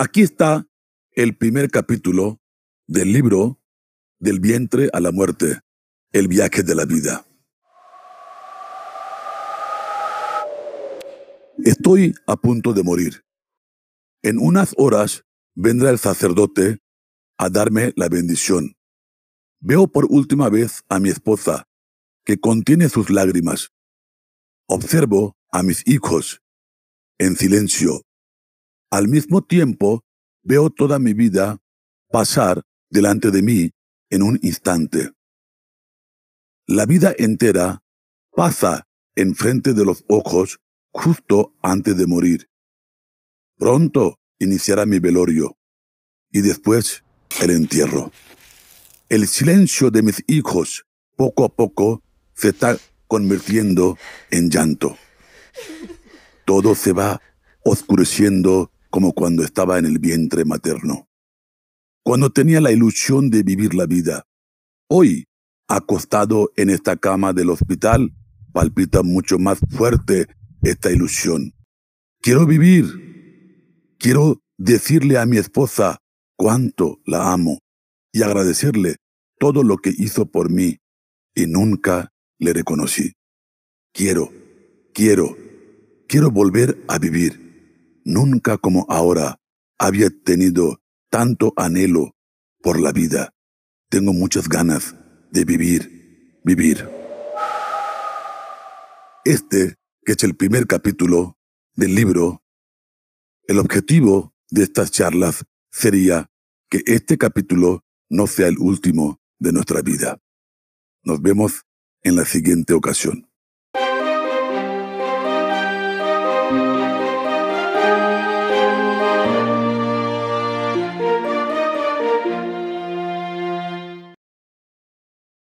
Aquí está el primer capítulo del libro Del vientre a la muerte, el viaje de la vida. Estoy a punto de morir. En unas horas vendrá el sacerdote a darme la bendición. Veo por última vez a mi esposa, que contiene sus lágrimas. Observo a mis hijos en silencio. Al mismo tiempo, veo toda mi vida pasar delante de mí en un instante. La vida entera pasa enfrente de los ojos justo antes de morir. Pronto iniciará mi velorio y después el entierro. El silencio de mis hijos poco a poco se está convirtiendo en llanto. Todo se va oscureciendo como cuando estaba en el vientre materno. Cuando tenía la ilusión de vivir la vida. Hoy, acostado en esta cama del hospital, palpita mucho más fuerte esta ilusión. Quiero vivir. Quiero decirle a mi esposa cuánto la amo y agradecerle todo lo que hizo por mí y nunca le reconocí. Quiero, quiero, quiero volver a vivir. Nunca como ahora había tenido tanto anhelo por la vida. Tengo muchas ganas de vivir, vivir. Este, que es el primer capítulo del libro, el objetivo de estas charlas sería que este capítulo no sea el último de nuestra vida. Nos vemos en la siguiente ocasión.